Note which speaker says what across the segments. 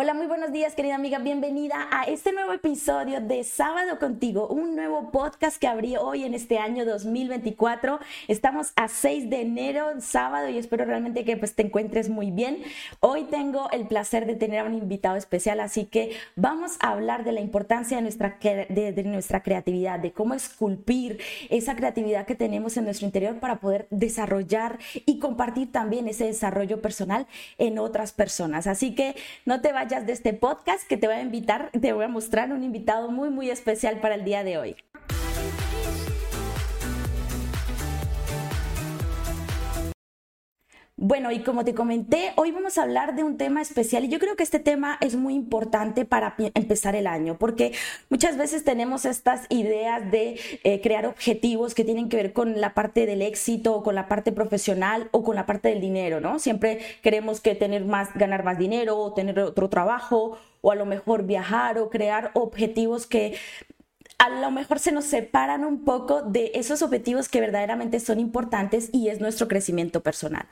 Speaker 1: Hola, muy buenos días, querida amiga. Bienvenida a este nuevo episodio de Sábado Contigo, un nuevo podcast que abrí hoy en este año 2024. Estamos a 6 de enero, sábado, y espero realmente que pues, te encuentres muy bien. Hoy tengo el placer de tener a un invitado especial, así que vamos a hablar de la importancia de nuestra, de, de nuestra creatividad, de cómo esculpir esa creatividad que tenemos en nuestro interior para poder desarrollar y compartir también ese desarrollo personal en otras personas. Así que no te vayas de este podcast que te voy a invitar, te voy a mostrar un invitado muy, muy especial para el día de hoy. Bueno, y como te comenté, hoy vamos a hablar de un tema especial y yo creo que este tema es muy importante para empezar el año, porque muchas veces tenemos estas ideas de eh, crear objetivos que tienen que ver con la parte del éxito o con la parte profesional o con la parte del dinero, ¿no? Siempre queremos que tener más, ganar más dinero o tener otro trabajo o a lo mejor viajar o crear objetivos que a lo mejor se nos separan un poco de esos objetivos que verdaderamente son importantes y es nuestro crecimiento personal.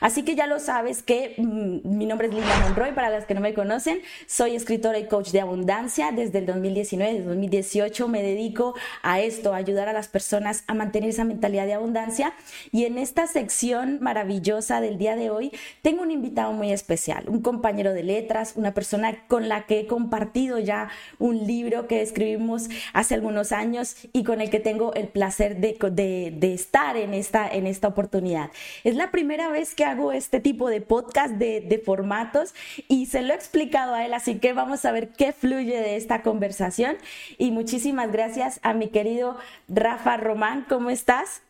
Speaker 1: Así que ya lo sabes que mm, mi nombre es Linda Monroy, para las que no me conocen, soy escritora y coach de abundancia. Desde el 2019, desde 2018 me dedico a esto, a ayudar a las personas a mantener esa mentalidad de abundancia. Y en esta sección maravillosa del día de hoy tengo un invitado muy especial, un compañero de letras, una persona con la que he compartido ya un libro que escribimos hace algunos años y con el que tengo el placer de, de, estar en esta, en esta oportunidad. Es la primera vez que hago este tipo de podcast de, formatos y se lo he explicado a él, así que vamos a ver qué fluye de esta conversación. Y muchísimas gracias a mi querido Rafa Román, ¿cómo estás?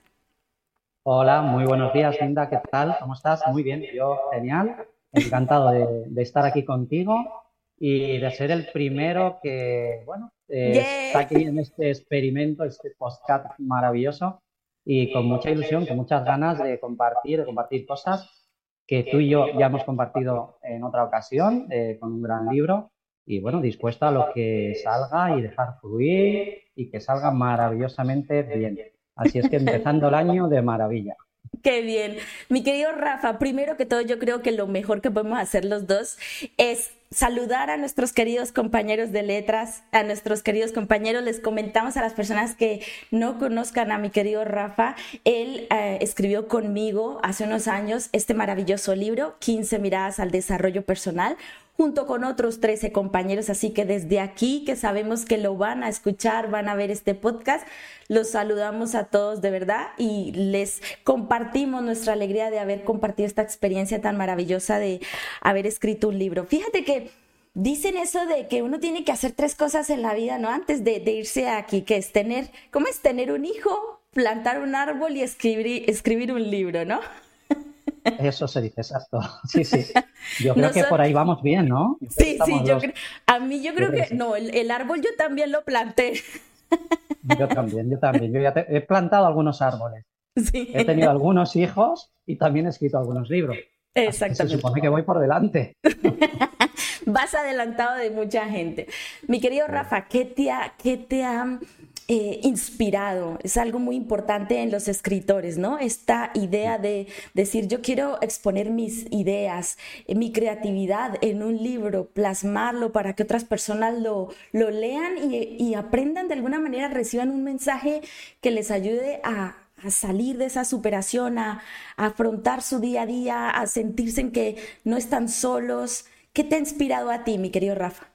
Speaker 2: Hola, muy buenos días, Linda, ¿qué tal? ¿Cómo estás? Muy bien, yo genial, encantado de, de estar aquí contigo y de ser el primero que, bueno, eh, está aquí en este experimento, este podcast maravilloso y con mucha ilusión, con muchas ganas de compartir, de compartir cosas que tú y yo ya hemos compartido en otra ocasión eh, con un gran libro y bueno, dispuesto a lo que salga y dejar fluir y que salga maravillosamente bien. Así es que empezando el año de maravilla.
Speaker 1: Qué bien. Mi querido Rafa, primero que todo yo creo que lo mejor que podemos hacer los dos es saludar a nuestros queridos compañeros de letras, a nuestros queridos compañeros. Les comentamos a las personas que no conozcan a mi querido Rafa. Él eh, escribió conmigo hace unos años este maravilloso libro, 15 miradas al desarrollo personal, junto con otros 13 compañeros. Así que desde aquí, que sabemos que lo van a escuchar, van a ver este podcast, los saludamos a todos de verdad y les compartimos nuestra alegría de haber compartido esta experiencia tan maravillosa de haber escrito un libro. Fíjate que dicen eso de que uno tiene que hacer tres cosas en la vida, ¿no? Antes de, irse aquí, que es tener, ¿cómo es tener un hijo? Plantar un árbol y escribir, escribir un libro, ¿no?
Speaker 2: Eso se dice, exacto. Sí, sí. Yo creo que por ahí vamos bien, ¿no?
Speaker 1: sí, sí, yo creo, a mí yo creo que, no, el, árbol yo también lo planté.
Speaker 2: Yo también, yo también. Yo ya he plantado algunos árboles. Sí. He tenido algunos hijos y también he escrito algunos libros. Exacto. Se supone que voy por delante.
Speaker 1: Vas adelantado de mucha gente. Mi querido Rafa, ¿qué te ha, qué te ha eh, inspirado? Es algo muy importante en los escritores, ¿no? Esta idea de decir, yo quiero exponer mis ideas, eh, mi creatividad en un libro, plasmarlo para que otras personas lo, lo lean y, aprendan de alguna manera, reciban un mensaje que les ayude a, a salir de esa superación, a, a, afrontar su día a día, a sentirse en que no están solos. ¿Qué te ha inspirado a ti, mi querido Rafa?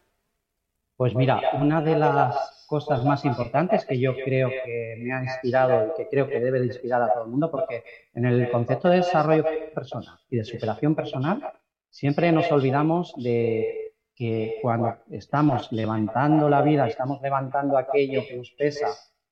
Speaker 2: Pues mira, una de las cosas más importantes que yo creo que me ha inspirado y que creo que debe de inspirar a todo el mundo, porque en el concepto de desarrollo personal y de superación personal, siempre nos olvidamos de que cuando estamos levantando la vida, estamos levantando aquello que nos pesa,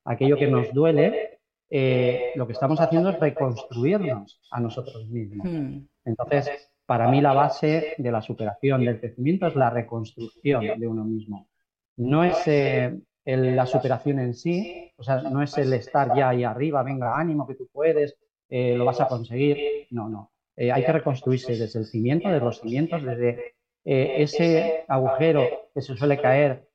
Speaker 2: aquello que nos duele, eh, lo que estamos haciendo es reconstruirnos a nosotros mismos. Hmm. Entonces, para mí la base de la superación, del crecimiento, es la reconstrucción de uno mismo. No es eh, la superación en sí, o sea, no es el estar ya ahí arriba, venga, ánimo, que tú puedes, eh, lo vas a conseguir. No, no. hay que reconstruirse desde el cimiento, desde los cimientos, desde ese agujero que se suele caer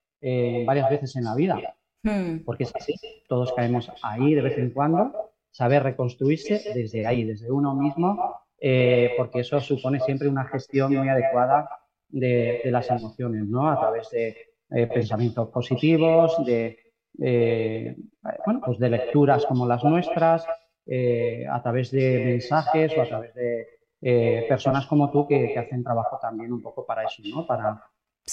Speaker 2: varias veces en la vida Hmm. Porque es así, todos caemos ahí de vez en cuando, saber reconstruirse desde ahí, desde uno mismo, eh, porque eso supone siempre una gestión muy adecuada de, las emociones, ¿no? A través de eh, pensamientos positivos, de, bueno, pues de lecturas como las nuestras, a través de mensajes o a través de personas como tú que, hacen trabajo también un poco para eso, ¿no? Para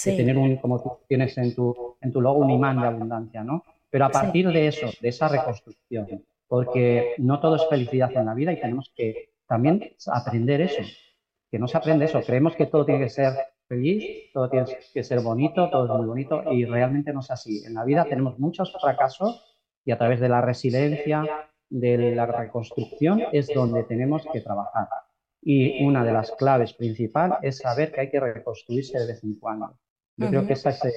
Speaker 2: tener un, como tú tienes en tu, en tu logo, un imán de abundancia, ¿no? Pero a partir de eso, de esa reconstrucción, porque no todo es felicidad en la vida y tenemos que también aprender eso, que no se aprende eso, creemos que todo tiene que ser feliz, todo tiene que ser bonito, todo es muy bonito y realmente no es así. En la vida tenemos muchos fracasos y a través de la resiliencia, de la reconstrucción es donde tenemos que trabajar. Y una de las claves principales es saber que hay que reconstruirse de vez en cuando. Yo creo que esa es, eh,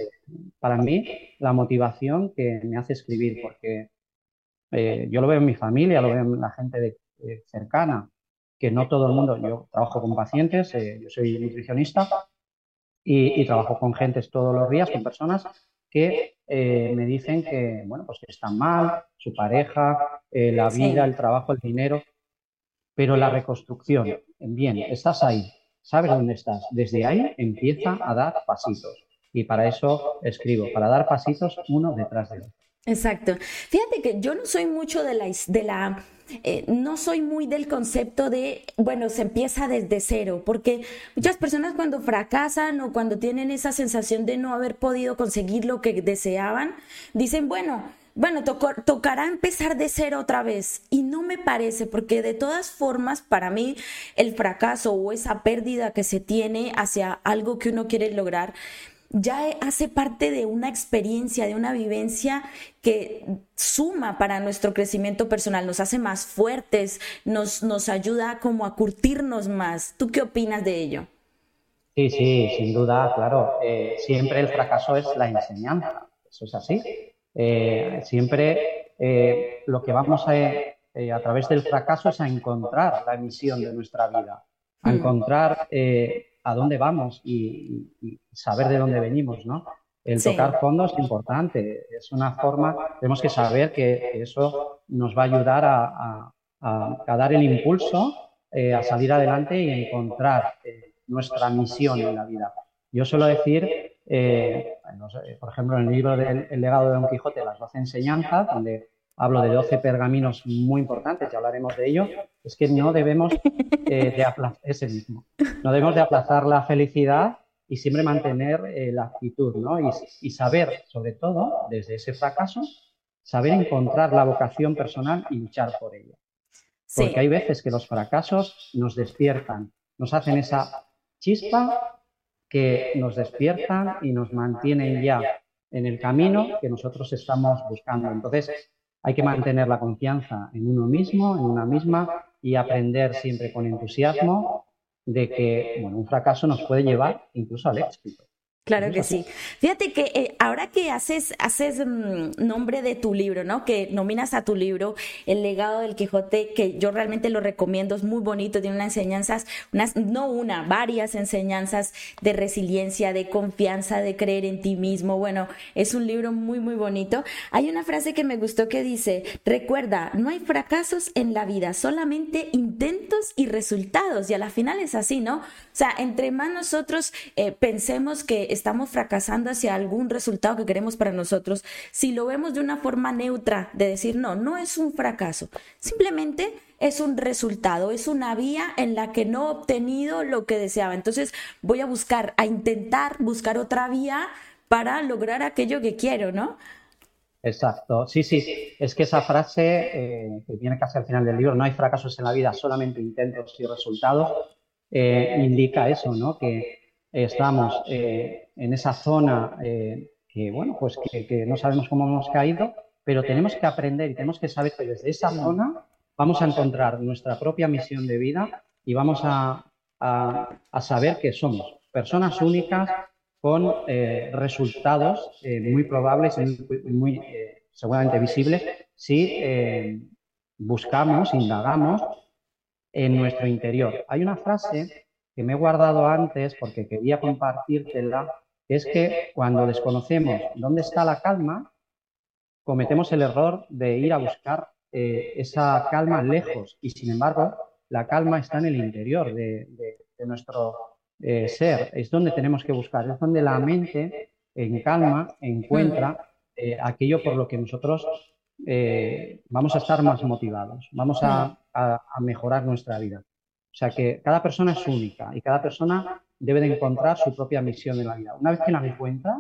Speaker 2: para mí, la motivación que me hace escribir, porque eh, yo lo veo en mi familia, lo veo en la gente cercana, que no todo el mundo, yo trabajo con pacientes, eh, yo soy nutricionista y, trabajo con gentes todos los días, con personas que me dicen que, bueno, pues que están mal, su pareja, la vida, el trabajo, el dinero, pero la reconstrucción, bien, estás ahí, sabes dónde estás, desde ahí empieza a dar pasitos. Y para eso escribo, para dar pasitos uno detrás de otro.
Speaker 1: Exacto. Fíjate que yo no soy mucho de la, de la eh, no soy muy del concepto de, bueno, se empieza desde cero, porque muchas personas cuando fracasan o cuando tienen esa sensación de no haber podido conseguir lo que deseaban, dicen, bueno, bueno, tocará empezar de cero otra vez. Y no me parece, porque de todas formas, para mí, el fracaso o esa pérdida que se tiene hacia algo que uno quiere lograr, ya hace parte de una experiencia, de una vivencia que suma para nuestro crecimiento personal, nos hace más fuertes, nos, nos ayuda como a curtirnos más. ¿Tú qué opinas de ello?
Speaker 2: Sí, sí, sin duda, claro. Eh, siempre el fracaso es la enseñanza, eso es así. Eh, siempre eh, lo que vamos a, a través del fracaso es a encontrar la misión de nuestra vida, a mm. encontrar a dónde vamos y, saber de dónde venimos, ¿no? El tocar fondo es importante, es una forma, tenemos que saber que eso nos va a ayudar a, dar el impulso, eh, a salir adelante y encontrar eh, nuestra misión en la vida. Yo suelo decir, eh, por ejemplo, en el libro del el legado de Don Quijote, las 12 enseñanzas, donde hablo de 12 pergaminos muy importantes, ya hablaremos de ello, es que no debemos eh, de aplazar, ese mismo, no debemos de aplazar la felicidad y siempre mantener eh, la actitud, ¿no? Y, saber, sobre todo, desde ese fracaso, saber encontrar la vocación personal y luchar por ella. Porque hay veces que los fracasos nos despiertan, nos hacen esa chispa que nos despiertan y nos mantienen ya en el camino que nosotros estamos buscando. Entonces, hay que mantener la confianza en uno mismo, en una misma y aprender siempre con entusiasmo de que un fracaso nos puede llevar incluso al éxito.
Speaker 1: Claro que sí. Fíjate que eh, ahora que haces, haces mm, nombre de tu libro, ¿no? Que nominas a tu libro El legado del Quijote, que yo realmente lo recomiendo, es muy bonito, tiene unas enseñanzas, unas, no una, varias enseñanzas de resiliencia, de confianza, de creer en ti mismo. Bueno, es un libro muy, muy bonito. Hay una frase que me gustó que dice, recuerda, no hay fracasos en la vida, solamente intentos y resultados. Y a la final es así, ¿no? O sea, entre más nosotros eh, pensemos que estamos fracasando hacia algún resultado que queremos para nosotros, si lo vemos de una forma neutra, de decir, no, no es un fracaso, simplemente es un resultado, es una vía en la que no he obtenido lo que deseaba. Entonces voy a buscar, a intentar buscar otra vía para lograr aquello que quiero, ¿no?
Speaker 2: Exacto, sí, sí, es que esa frase eh, que viene casi al final del libro, no hay fracasos en la vida, solamente intentos y resultados, eh, indica eso, ¿no? Que estamos eh, en esa zona eh, que, bueno, pues que, no sabemos cómo hemos caído, pero tenemos que aprender y tenemos que saber que desde esa zona vamos a encontrar nuestra propia misión de vida y vamos a, saber que somos personas únicas con eh, resultados muy probables y muy, seguramente visibles si buscamos, indagamos en nuestro interior. Hay una frase que me he guardado antes porque quería compartírtela, es que cuando desconocemos dónde está la calma, cometemos el error de ir a buscar eh, esa calma lejos y sin embargo la calma está en el interior de, nuestro, eh, ser, es donde tenemos que buscar, es donde la mente en calma encuentra eh, aquello por lo que nosotros eh, vamos a estar más motivados, vamos a, mejorar nuestra vida. O sea que cada persona es única y cada persona debe de encontrar su propia misión en la vida. Una vez que la encuentra,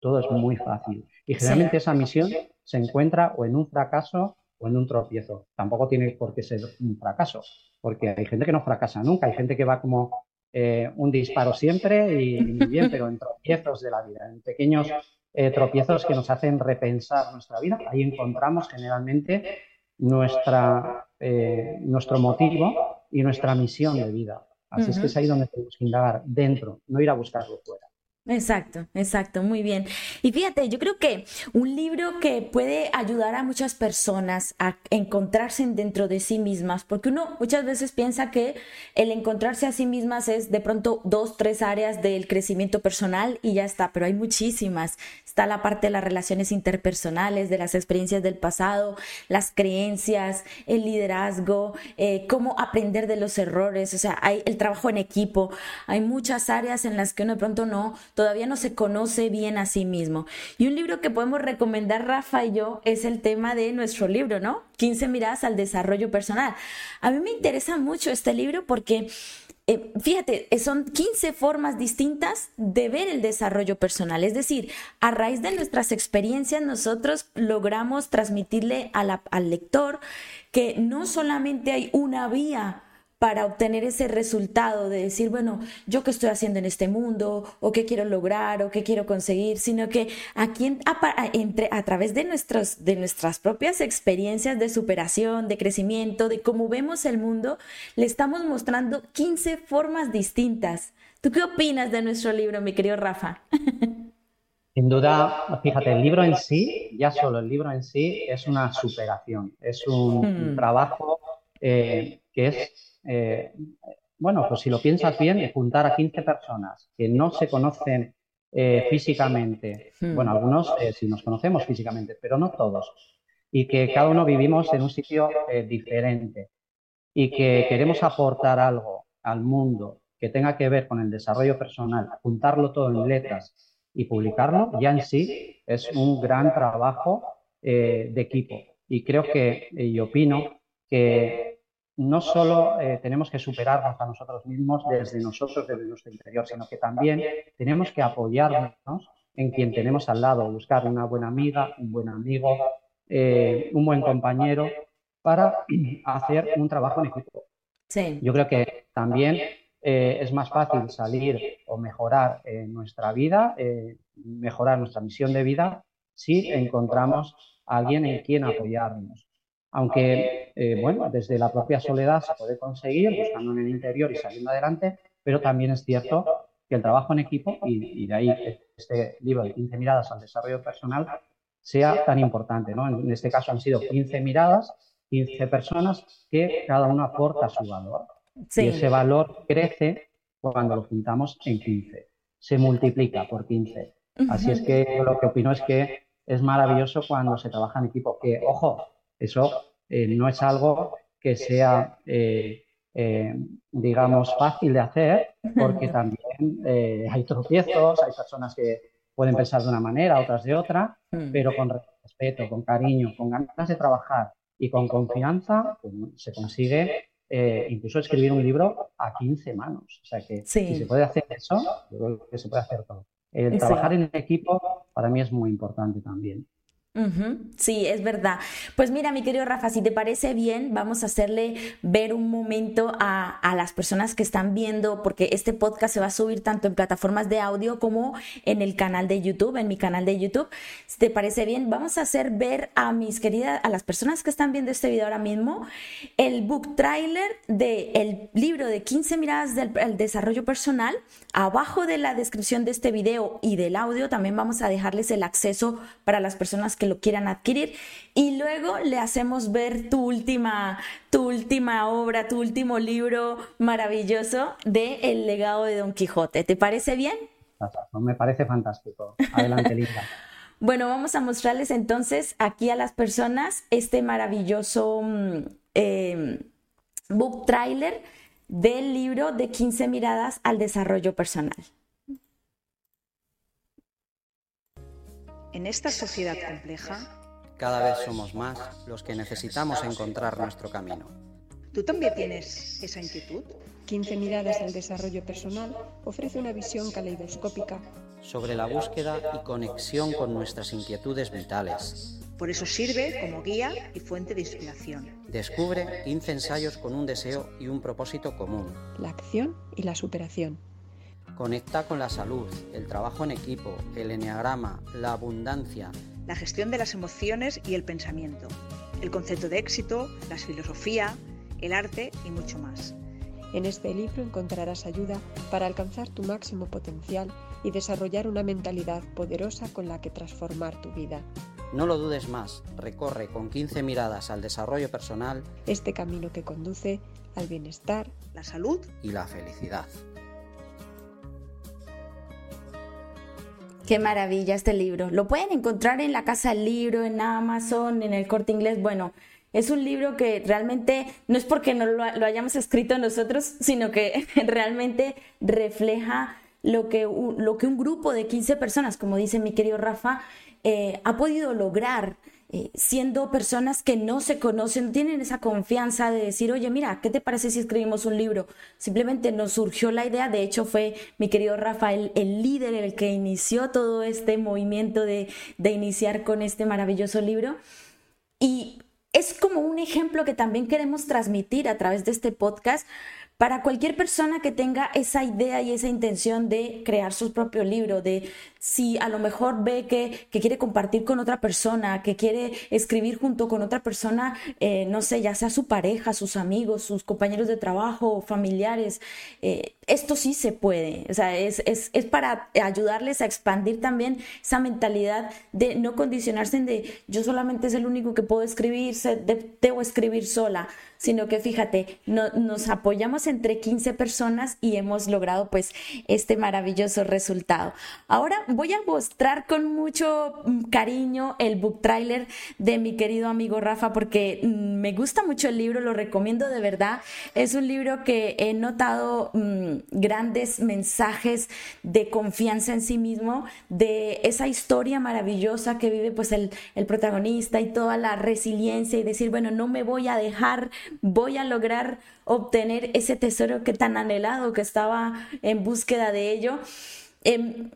Speaker 2: todo es muy fácil. Y generalmente esa misión se encuentra o en un fracaso o en un tropiezo. Tampoco tiene por qué ser un fracaso, porque hay gente que no fracasa nunca, hay gente que va como eh, un disparo siempre y, bien, pero en tropiezos de la vida, en pequeños eh, tropiezos que nos hacen repensar nuestra vida. Ahí encontramos generalmente nuestra, eh, nuestro motivo y nuestra misión de vida. Así es que es ahí donde tenemos que indagar, dentro, no ir a buscarlo fuera.
Speaker 1: Exacto, exacto, muy bien. Y fíjate, yo creo que un libro que puede ayudar a muchas personas a encontrarse dentro de sí mismas, porque uno muchas veces piensa que el encontrarse a sí mismas es de pronto dos, tres áreas del crecimiento personal y ya está, pero hay muchísimas. Está la parte de las relaciones interpersonales, de las experiencias del pasado, las creencias, el liderazgo, eh, cómo aprender de los errores, o sea, hay el trabajo en equipo, hay muchas áreas en las que uno de pronto no todavía no se conoce bien a sí mismo. Y un libro que podemos recomendar Rafa y yo es el tema de nuestro libro, ¿no? 15 miradas al desarrollo personal. A mí me interesa mucho este libro porque... Eh, fíjate, eh, son 15 formas distintas de ver el desarrollo personal. Es decir, a raíz de nuestras experiencias, nosotros logramos transmitirle al lector que no solamente hay una vía para obtener ese resultado de decir, bueno, yo qué estoy haciendo en este mundo, o qué quiero lograr, o qué quiero conseguir, sino que aquí a, entre, a través de, nuestros, de nuestras propias experiencias de superación, de crecimiento, de cómo vemos el mundo, le estamos mostrando 15 formas distintas. ¿Tú qué opinas de nuestro libro, mi querido Rafa?
Speaker 2: Sin duda, fíjate, el libro en sí, ya solo el libro en sí, es una superación, es un, hmm. trabajo eh, que es eh, bueno, pues si lo piensas bien, juntar a 15 personas que no se conocen eh, físicamente, hmm. bueno, algunos eh, sí nos conocemos físicamente, pero no todos, y que cada uno vivimos en un sitio diferente y que queremos aportar algo al mundo que tenga que ver con el desarrollo personal, juntarlo todo en letras y publicarlo, ya en sí es un gran trabajo de equipo. Y creo que, y opino que no solo eh, tenemos que superarnos a nosotros mismos desde nosotros, desde nuestro interior, sino que también tenemos que apoyarnos en quien tenemos al lado, buscar una buena amiga, un buen amigo, eh, un buen compañero para hacer un trabajo en equipo. Yo creo que también eh, es más fácil salir o mejorar nuestra vida, mejorar nuestra misión de vida, si encontramos a alguien en quien apoyarnos aunque, eh, bueno, desde la propia soledad se puede conseguir, buscando en el interior y saliendo adelante, pero también es cierto que el trabajo en equipo, y, de ahí este libro de 15 miradas al desarrollo personal, sea tan importante. ¿no? En este caso han sido 15 miradas, 15 personas que cada uno aporta su valor. Y ese valor crece cuando lo juntamos en 15. Se multiplica por 15. Así es que lo que opino es que es maravilloso cuando se trabaja en equipo. Que, ojo, eso eh, no es algo que sea, eh, eh, digamos, fácil de hacer, porque también hay tropiezos, hay personas que pueden pensar de una manera, otras de otra, mm. pero con respeto, con cariño, con ganas de trabajar y con confianza, pues, se consigue incluso escribir un libro a 15 manos. O sea que si se puede hacer eso, yo creo que se puede hacer todo. El trabajar en equipo para mí es muy importante también.
Speaker 1: Sí, es verdad. Pues mira, mi querido Rafa, si te parece bien, vamos a hacerle ver un momento a, las personas que están viendo, porque este podcast se va a subir tanto en plataformas de audio como en el canal de YouTube, en mi canal de YouTube. Si te parece bien, vamos a hacer ver a mis queridas, a las personas que están viendo este video ahora mismo, el book trailer del libro de 15 miradas del desarrollo personal. Abajo de la descripción de este video y del audio también vamos a dejarles el acceso para las personas que lo quieran adquirir y luego le hacemos ver tu última, tu última obra, tu último libro maravilloso de El legado de Don Quijote. ¿Te parece bien?
Speaker 2: Me parece fantástico. Adelante, Lisa.
Speaker 1: bueno, vamos a mostrarles entonces aquí a las personas este maravilloso mm, em, book trailer del libro de 15 miradas al desarrollo personal.
Speaker 3: En esta sociedad compleja,
Speaker 4: cada vez somos más los que necesitamos encontrar nuestro camino.
Speaker 3: ¿Tú también tienes esa inquietud?
Speaker 5: 15 miradas al desarrollo personal ofrece una visión caleidoscópica
Speaker 4: sobre la búsqueda y conexión con nuestras inquietudes vitales.
Speaker 3: Por eso sirve como guía y fuente de inspiración.
Speaker 4: Descubre 15 ensayos con un deseo y un propósito común.
Speaker 5: La acción y la superación.
Speaker 4: Conecta con la salud, el trabajo en equipo, el enneagrama, la abundancia,
Speaker 3: la gestión de las emociones y el pensamiento, el concepto de éxito, la filosofía, el arte y mucho más.
Speaker 5: En este libro encontrarás ayuda para alcanzar tu máximo potencial y desarrollar una mentalidad poderosa con la que transformar tu vida.
Speaker 4: No lo dudes más, recorre con 15 miradas al desarrollo personal
Speaker 5: este camino que conduce al bienestar,
Speaker 3: la salud
Speaker 4: y la felicidad.
Speaker 1: Qué maravilla este libro. Lo pueden encontrar en la Casa del Libro, en Amazon, en el Corte Inglés. Bueno, es un libro que realmente no es porque no lo, hayamos escrito nosotros, sino que realmente refleja lo que, lo que un grupo de 15 personas, como dice mi querido Rafa, eh, ha podido lograr eh, siendo personas que no se conocen, tienen esa confianza de decir, oye, mira, ¿qué te parece si escribimos un libro? Simplemente nos surgió la idea, de hecho fue mi querido Rafael el líder, el que inició todo este movimiento de, de iniciar con este maravilloso libro. Y es como un ejemplo que también queremos transmitir a través de este podcast para cualquier persona que tenga esa idea y esa intención de crear su propio libro, de si a lo mejor ve que, quiere compartir con otra persona, que quiere escribir junto con otra persona, eh, no sé, ya sea su pareja, sus amigos, sus compañeros de trabajo, familiares, eh, esto sí se puede, o sea, es, es, es, para ayudarles a expandir también esa mentalidad de no condicionarse en de yo solamente es el único que puedo escribir, debo escribir sola sino que fíjate, nos apoyamos entre 15 personas y hemos logrado pues este maravilloso resultado. Ahora voy a mostrar con mucho mm, cariño el book trailer de mi querido amigo Rafa porque mm, me gusta mucho el libro, lo recomiendo de verdad. Es un libro que he notado mm, grandes mensajes de confianza en sí mismo, de esa historia maravillosa que vive pues el, el protagonista y toda la resiliencia y decir, bueno, no me voy a dejar voy a lograr obtener ese tesoro que tan anhelado que estaba en búsqueda de ello. Em,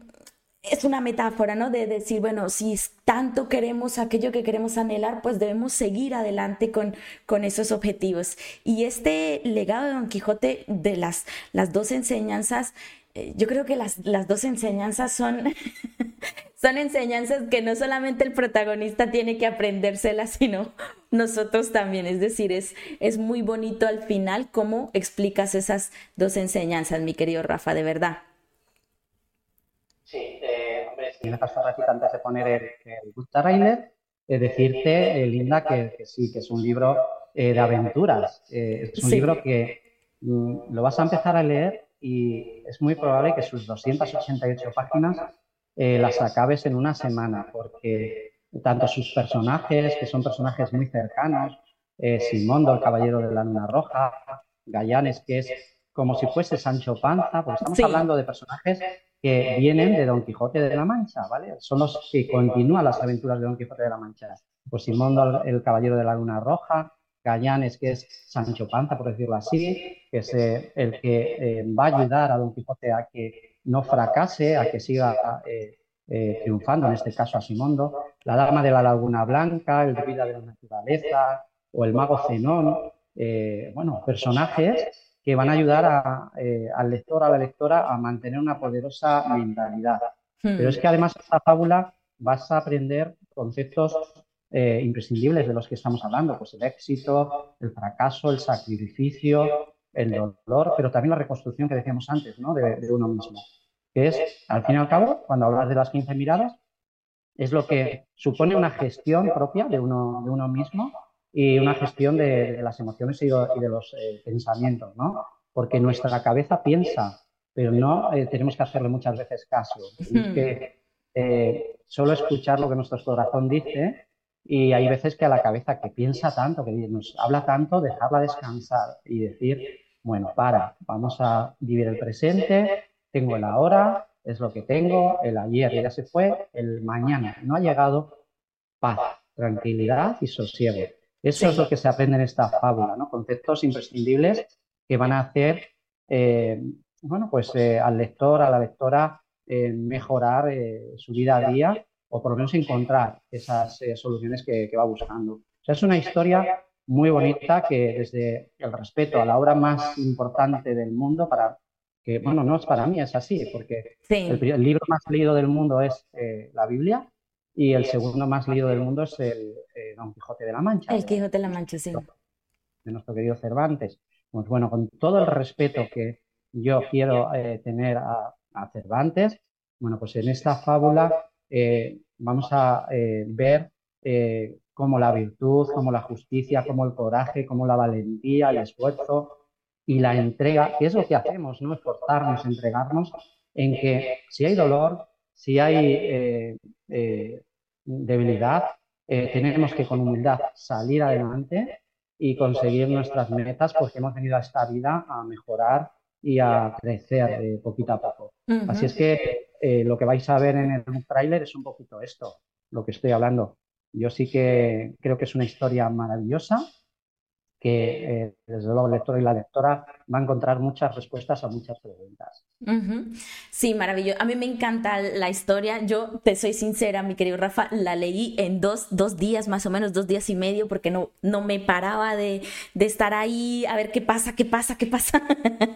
Speaker 1: es una metáfora, ¿no? De decir, bueno, si tanto queremos aquello que queremos anhelar, pues debemos seguir adelante con, con esos objetivos. Y este legado de Don Quijote de las, las dos enseñanzas, eh, yo creo que las, las dos enseñanzas son son enseñanzas que no solamente el protagonista tiene que aprendérselas, sino nosotros también. Es decir, es, es muy bonito al final cómo explicas esas dos enseñanzas, mi querido Rafa, de verdad.
Speaker 2: Sí, si me pasó ratito antes de poner el, el book trailer, decirte, eh, Linda, que, sí, que es un libro eh, de aventuras. Eh, es un libro que mm, lo vas a empezar a leer y es muy probable que sus 288 páginas eh, las acabes en una semana, porque tanto sus personajes, que son personajes muy cercanos, eh, Simondo, el caballero de la luna roja, Gallanes, que es como si fuese Sancho Panza, porque estamos hablando de personajes que vienen de Don Quijote de la Mancha, ¿vale? Son los que continúan las aventuras de Don Quijote de la Mancha. Pues Simondo, el caballero de la luna roja, Gallanes, que es Sancho Panza, por decirlo así, que es eh, el que va a ayudar a Don Quijote a que no fracase, a que siga eh, eh, triunfando, en este caso a Simondo, la Dama de la Laguna Blanca, el Vida de la Naturaleza o el Mago Zenón, eh, bueno, personajes que van a ayudar al lector, a la lectora a mantener una poderosa mentalidad. Hmm. Pero es que además esta fábula vas a aprender conceptos imprescindibles de los que estamos hablando, pues el éxito, el fracaso, el sacrificio, el dolor, pero también la reconstrucción que decíamos antes, ¿no? De, uno mismo. Que es, al fin y al cabo, cuando hablas de las 15 miradas, es lo que supone una gestión propia de uno, de uno mismo y una gestión de, las emociones y de, los eh, pensamientos, ¿no? Porque nuestra cabeza piensa, pero no eh, tenemos que hacerle muchas veces caso. que eh, solo escuchar lo que nuestro corazón dice y hay veces que a la cabeza que piensa tanto, que nos habla tanto, dejarla descansar y decir, bueno, para, vamos a vivir el presente, tengo el ahora, es lo que tengo, el ayer ya se fue, el mañana no ha llegado, paz, tranquilidad y sosiego. Eso es lo que se aprende en esta fábula, ¿no? Conceptos imprescindibles que van a hacer, eh, bueno, pues eh, al lector, a la lectora, eh, mejorar su vida a día o por lo menos encontrar esas soluciones que, que, va buscando. O sea, es una historia muy bonita que desde el respeto a la obra más importante del mundo para que, bueno, no es para mí, es así, porque el, libro más leído del mundo es la Biblia y el segundo más leído del mundo es el Don Quijote de la Mancha.
Speaker 1: El Quijote de la Mancha, sí.
Speaker 2: De nuestro querido Cervantes. Pues bueno, con todo el respeto que yo quiero eh, tener a, Cervantes, bueno, pues en esta fábula eh, vamos a eh, ver cómo la virtud, cómo la justicia, cómo el coraje, cómo la valentía, el esfuerzo y la entrega, que es lo que hacemos, ¿no? Esforzarnos, entregarnos en que si hay dolor, si hay debilidad, tenemos que con humildad salir adelante y conseguir nuestras metas porque hemos venido a esta vida a mejorar y a crecer eh, poquito a poco. Así es que eh, lo que vais a ver en el trailer es un poquito esto, lo que estoy hablando. Yo sí que creo que es una historia maravillosa que eh, desde luego el lector y la lectora va a encontrar muchas respuestas a muchas preguntas.
Speaker 1: Sí, maravilloso. A mí me encanta la historia. Yo te soy sincera, mi querido Rafa, la leí en dos, dos días, más o menos dos días y medio, porque no, no me paraba de, de estar ahí a ver qué pasa, qué pasa, qué pasa.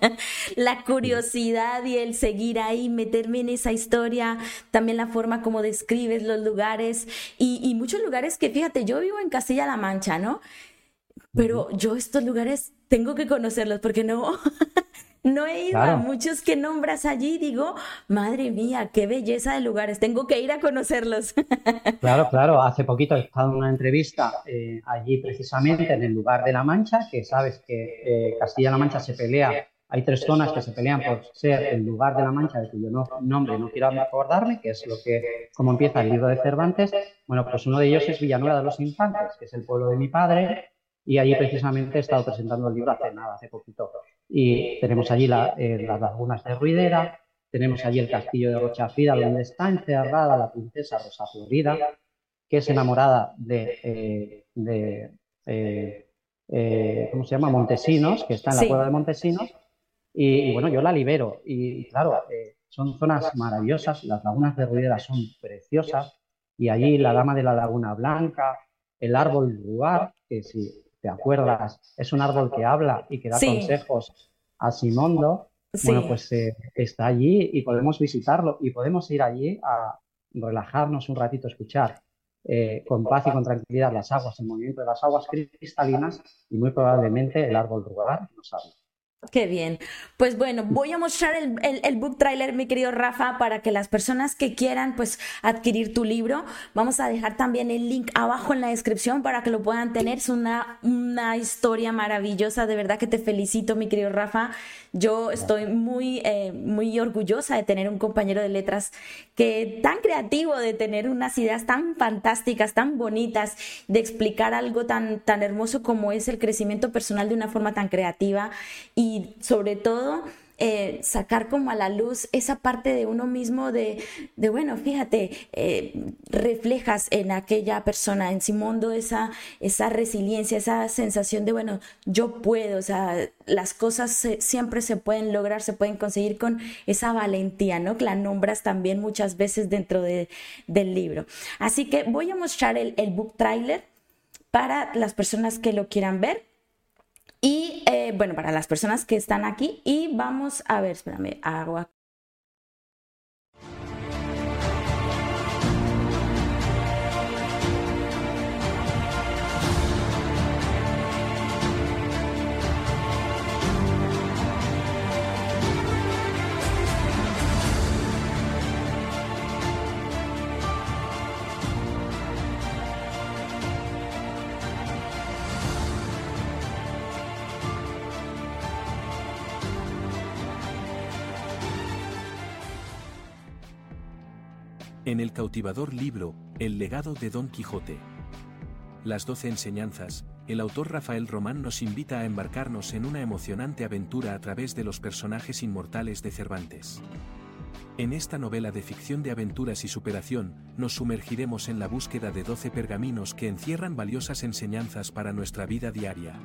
Speaker 1: la curiosidad y el seguir ahí, meterme en esa historia, también la forma como describes los lugares y, y muchos lugares que, fíjate, yo vivo en Castilla-La Mancha, ¿no? Pero yo estos lugares tengo que conocerlos porque no, no he ido a muchos que nombras allí. Digo, madre mía, qué belleza de lugares, tengo que ir a conocerlos.
Speaker 2: Claro, claro, hace poquito he estado en una entrevista eh, allí precisamente en el lugar de La Mancha, que sabes que eh, Castilla-La Mancha se pelea. Hay tres zonas que se pelean por ser el lugar de la Mancha, de cuyo nombre no quiero acordarme, que es lo que, como empieza el libro de Cervantes. Bueno, pues uno de ellos es Villanueva de los Infantes, que es el pueblo de mi padre, y allí precisamente he estado presentando el libro hace nada, hace poquito. Y tenemos allí eh, las lagunas de Ruidera, tenemos allí el castillo de Rochafrida, donde está encerrada la princesa Rosa Florida, que es enamorada de, eh, eh, ¿cómo se llama? Montesinos, que está en la cueva de Montesinos. Y, bueno, yo la libero. Y, claro, son zonas maravillosas, las lagunas de Ruidera son preciosas. Y allí la dama de la laguna blanca, el árbol lugar, que si ¿te acuerdas? Es un árbol que habla y que da consejos a Simondo. Bueno, pues eh, está allí y podemos visitarlo y podemos ir allí a relajarnos un ratito, escuchar eh, con paz y con tranquilidad las aguas, el movimiento de las aguas cristalinas y muy probablemente el árbol rugar nos habla.
Speaker 1: Qué bien. Pues bueno, voy a mostrar el, book trailer, mi querido Rafa, para que las personas que quieran pues adquirir tu libro, vamos a dejar también el link abajo en la descripción para que lo puedan tener. Es una, una historia maravillosa, de verdad que te felicito, mi querido Rafa. Yo estoy muy, eh, muy orgullosa de tener un compañero de letras que tan creativo, de tener unas ideas tan fantásticas, tan bonitas, de explicar algo tan, tan hermoso como es el crecimiento personal de una forma tan creativa y sobre todo eh, sacar como a la luz esa parte de uno mismo de, de bueno, fíjate, eh, reflejas en aquella persona, en Simondo, esa, esa resiliencia, esa sensación de, bueno, yo puedo, o sea, las cosas siempre se pueden lograr, se pueden conseguir con esa valentía, ¿no? Que la nombras también muchas veces dentro de, del libro. Así que voy a mostrar el, el book trailer para las personas que lo quieran ver. Y eh, bueno, para las personas que están aquí, y vamos a ver, espérame, agua
Speaker 6: En el cautivador libro, El legado de Don Quijote. Las doce enseñanzas, el autor Rafael Román nos invita a embarcarnos en una emocionante aventura a través de los personajes inmortales de Cervantes. En esta novela de ficción de aventuras y superación, nos sumergiremos en la búsqueda de 12 pergaminos que encierran valiosas enseñanzas para nuestra vida diaria.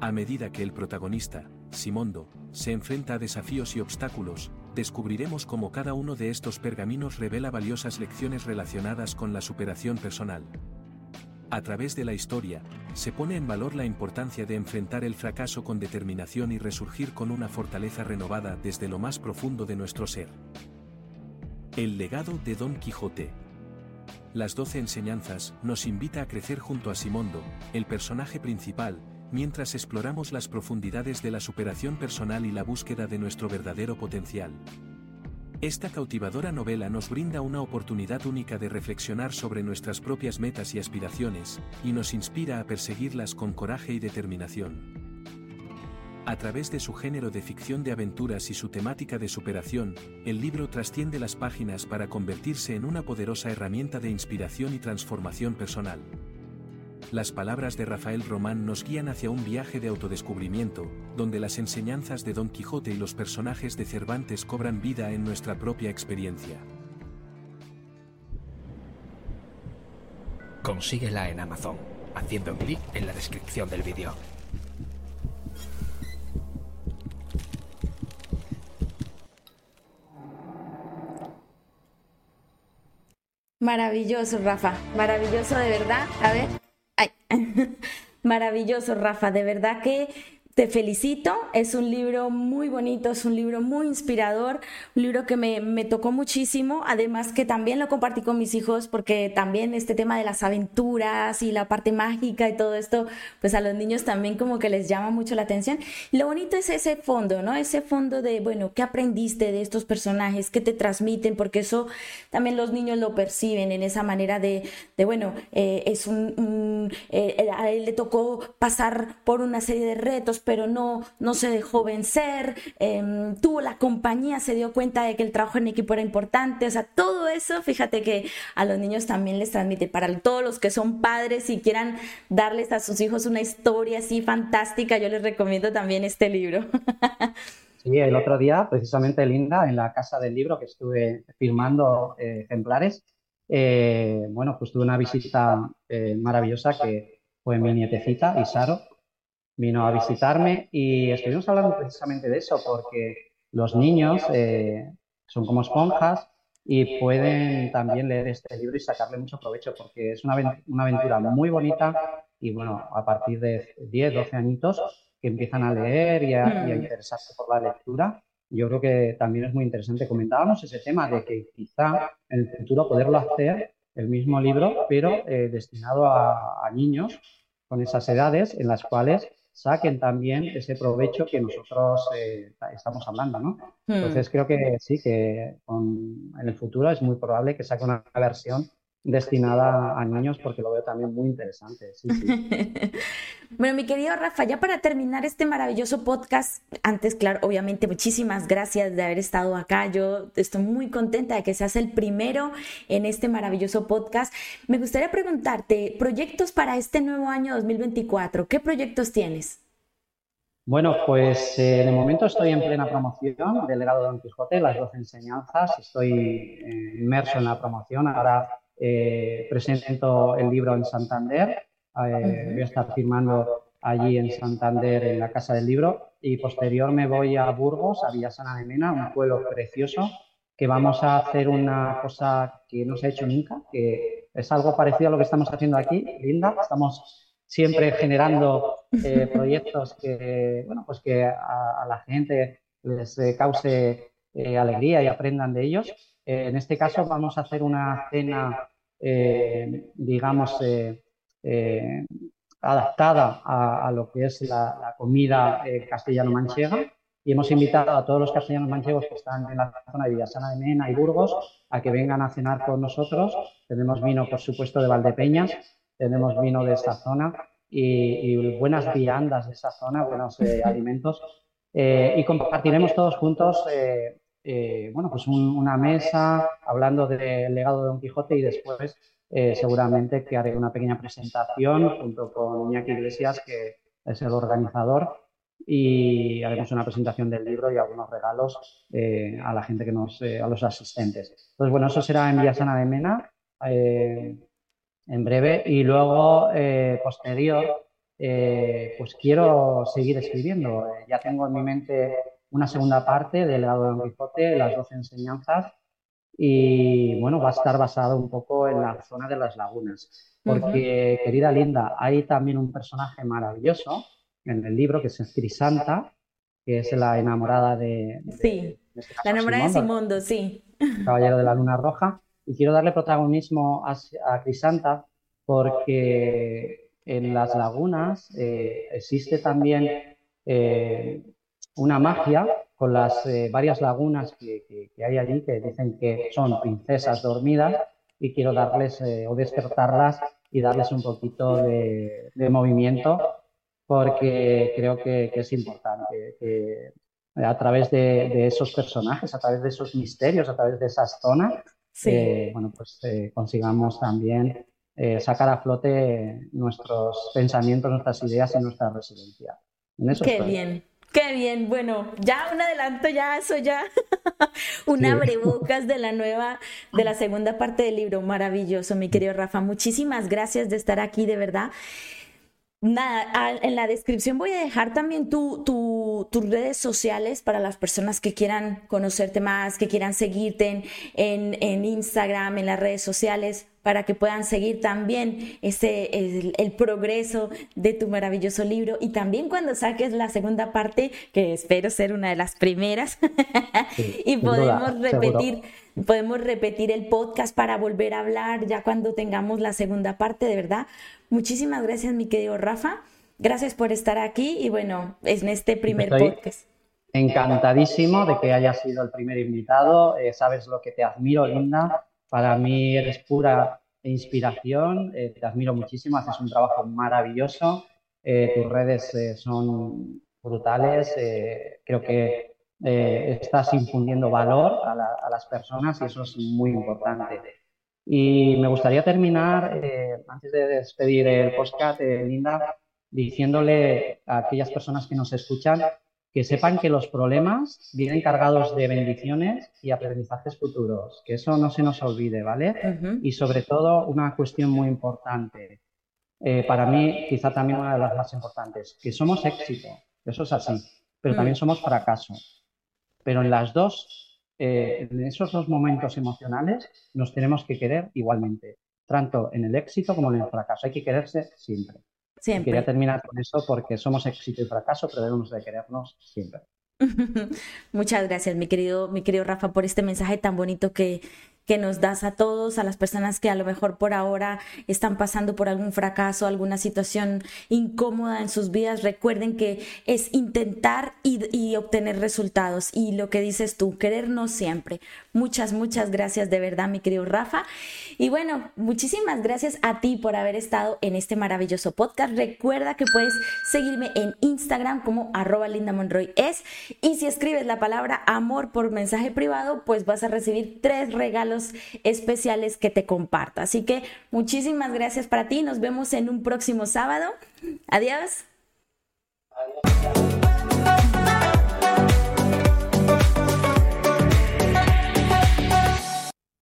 Speaker 6: A medida que el protagonista, Simondo, se enfrenta a desafíos y obstáculos, descubriremos cómo cada uno de estos pergaminos revela valiosas lecciones relacionadas con la superación personal. A través de la historia, se pone en valor la importancia de enfrentar el fracaso con determinación y resurgir con una fortaleza renovada desde lo más profundo de nuestro ser. El legado de Don Quijote. Las doce enseñanzas nos invita a crecer junto a Simondo, el personaje principal, mientras exploramos las profundidades de la superación personal y la búsqueda de nuestro verdadero potencial. Esta cautivadora novela nos brinda una oportunidad única de reflexionar sobre nuestras propias metas y aspiraciones, y nos inspira a perseguirlas con coraje y determinación. A través de su género de ficción de aventuras y su temática de superación, el libro trasciende las páginas para convertirse en una poderosa herramienta de inspiración y transformación personal las palabras de Rafael Román nos guían hacia un viaje de autodescubrimiento, donde las enseñanzas de Don Quijote y los personajes de Cervantes cobran vida en nuestra propia experiencia.
Speaker 7: Consíguela en Amazon, haciendo clic en la descripción del vídeo.
Speaker 1: Maravilloso, Rafa. Maravilloso de verdad. A ver. Maravilloso, Rafa. De verdad que te felicito, es un libro muy bonito, es un libro muy inspirador, un libro que me, me, tocó muchísimo, además que también lo compartí con mis hijos porque también este tema de las aventuras y la parte mágica y todo esto, pues a los niños también como que les llama mucho la atención. Y lo bonito es ese fondo, ¿no? Ese fondo de, bueno, ¿qué aprendiste de estos personajes? ¿Qué te transmiten? Porque eso también los niños lo perciben en esa manera de, de bueno, eh, es un, un eh, a él le tocó pasar por una serie de retos, pero no, no se dejó vencer, eh, tuvo la compañía, se dio cuenta de que el trabajo en equipo era importante, o sea, todo eso, fíjate que a los niños también les transmite, para todos los que son padres y quieran darles a sus hijos una historia así fantástica, yo les recomiendo también este libro.
Speaker 2: Sí, el otro día, precisamente, Linda, en la casa del libro que estuve firmando eh, ejemplares, eh, bueno, pues tuve una visita eh, maravillosa que fue mi nietecita, Isaro, vino a visitarme y estuvimos hablando precisamente de eso, porque los niños eh, son como esponjas y pueden también leer este libro y sacarle mucho provecho, porque es una, aventura muy bonita y bueno, a partir de 10, 12 añitos que empiezan a leer y a, mm. interesarse por la lectura, yo creo que también es muy interesante. Comentábamos ese tema de que quizá en el futuro poderlo hacer el mismo libro, pero eh, destinado a, a niños con esas edades en las cuales saquen también ese provecho que nosotros eh, estamos hablando, ¿no? Hmm. Entonces creo que sí, que en el futuro es muy probable que saque una versión destinada a niños porque lo veo también muy interesante.
Speaker 1: bueno, mi querido Rafa, ya para terminar este maravilloso podcast, antes, claro, obviamente muchísimas gracias de haber estado acá. Yo estoy muy contenta de que seas el primero en este maravilloso podcast. Me gustaría preguntarte, proyectos para este nuevo año 2024, ¿qué proyectos tienes?
Speaker 2: Bueno, pues eh, de momento estoy en plena promoción del legado de Don Quijote, las 12 enseñanzas, estoy eh, inmerso en la promoción. Ahora eh, presento el libro en Santander, eh, voy a estar firmando allí en Santander en la Casa del Libro y posterior me voy a Burgos, a Villasana de Mena, un pueblo precioso, que vamos a hacer una cosa que no se ha hecho nunca, que es algo parecido a lo que estamos haciendo aquí, Linda. Estamos siempre generando eh, proyectos que, bueno, pues que a, la gente les cause alegría y aprendan de ellos. Eh, en este caso vamos a hacer una cena, eh, digamos, eh, adaptada a, lo que es la, comida castellano-manchega y hemos invitado a todos los castellanos manchegos que están en la zona de Villasana de Mena y Burgos a que vengan a cenar con nosotros. Tenemos vino, por supuesto, de Valdepeñas, tenemos vino de esta zona y, buenas viandas de esa zona, buenos alimentos. y compartiremos todos juntos eh, bueno, pues una mesa hablando del legado de Don Quijote y después seguramente que haré una pequeña presentación junto con Iñaki Iglesias, que es el organizador, y haremos una presentación del libro y algunos regalos eh, a la gente que nos, eh, a los asistentes. Entonces, bueno, eso será en Villasana de Mena eh, en breve y luego, posterior, pues quiero seguir escribiendo. ya tengo en mi mente una segunda parte del legado de Don Quijote, las doce enseñanzas, y bueno, va a estar basado un poco en la zona de las lagunas. Porque, querida Linda, hay también un personaje maravilloso en el libro, que es Crisanta, que es la enamorada de...
Speaker 1: sí, este la enamorada de Simondo, sí.
Speaker 2: Caballero de la Luna Roja. Y quiero darle protagonismo a, Crisanta porque en las lagunas eh, existe también eh, una magia con las eh, varias lagunas que, hay allí que dicen que son princesas dormidas y quiero darles o despertarlas y darles un poquito de, de movimiento porque creo que, es importante que a través de, esos personajes, a través de esos misterios, a través de esas zonas, eh, bueno, pues eh, consigamos también eh, sacar a flote nuestros pensamientos, nuestras ideas y nuestra resiliencia.
Speaker 1: Qué bien. Qué bien, bueno, ya un adelanto, ya eso ya, un abrebocas de la nueva, de la segunda parte del libro, maravilloso, mi querido Rafa, muchísimas gracias de estar aquí, de verdad. Nada, en la descripción voy a dejar también tu, tus redes sociales para las personas que quieran conocerte más, que quieran seguirte en, en, Instagram, en las redes sociales, para que puedan seguir también ese, el, progreso de tu maravilloso libro y también cuando saques la segunda parte, que espero ser una de las primeras, y podemos repetir. Podemos repetir el podcast para volver a hablar ya cuando tengamos la segunda parte, de verdad. Muchísimas gracias, mi querido Rafa. Gracias por estar aquí y bueno, en este primer podcast.
Speaker 2: Encantadísimo de que hayas sido el primer invitado. Eh, sabes lo que te admiro, Linda. Para mí eres pura inspiración. Eh, te admiro muchísimo. Haces un trabajo maravilloso. Eh, tus redes son brutales. creo que estás infundiendo valor a, a, las personas y eso es muy importante. Y me gustaría terminar, eh, antes de despedir el podcast, Linda, diciéndole a aquellas personas que nos escuchan que sepan que los problemas vienen cargados de bendiciones y aprendizajes futuros, que eso no se nos olvide, ¿vale? Y sobre todo una cuestión muy importante, eh, para mí quizá también una de las más importantes, que somos éxito, eso es así, pero mm. también somos fracaso. Pero en las dos eh, en esos dos momentos emocionales nos tenemos que querer igualmente, tanto en el éxito como en el fracaso. Hay que quererse siempre. Siempre. quería terminar con eso porque somos éxito y fracaso, pero debemos de querernos siempre.
Speaker 1: Muchas gracias, mi querido, mi querido Rafa, por este mensaje tan bonito que, que nos das a todos, a las personas que a lo mejor por ahora están pasando por algún fracaso, alguna situación incómoda en sus vidas. Recuerden que es intentar y, obtener resultados. Y lo que dices tú, querernos siempre. Muchas, muchas gracias de verdad, mi querido Rafa. Y bueno, muchísimas gracias a ti por haber estado en este maravilloso podcast. Recuerda que puedes seguirme en Instagram como arroba Linda Monroy es. Y si escribes la palabra amor por mensaje privado, pues vas a recibir tres regalos especiales que te comparto. Así que muchísimas gracias para ti. Nos vemos en un próximo sábado. Adiós.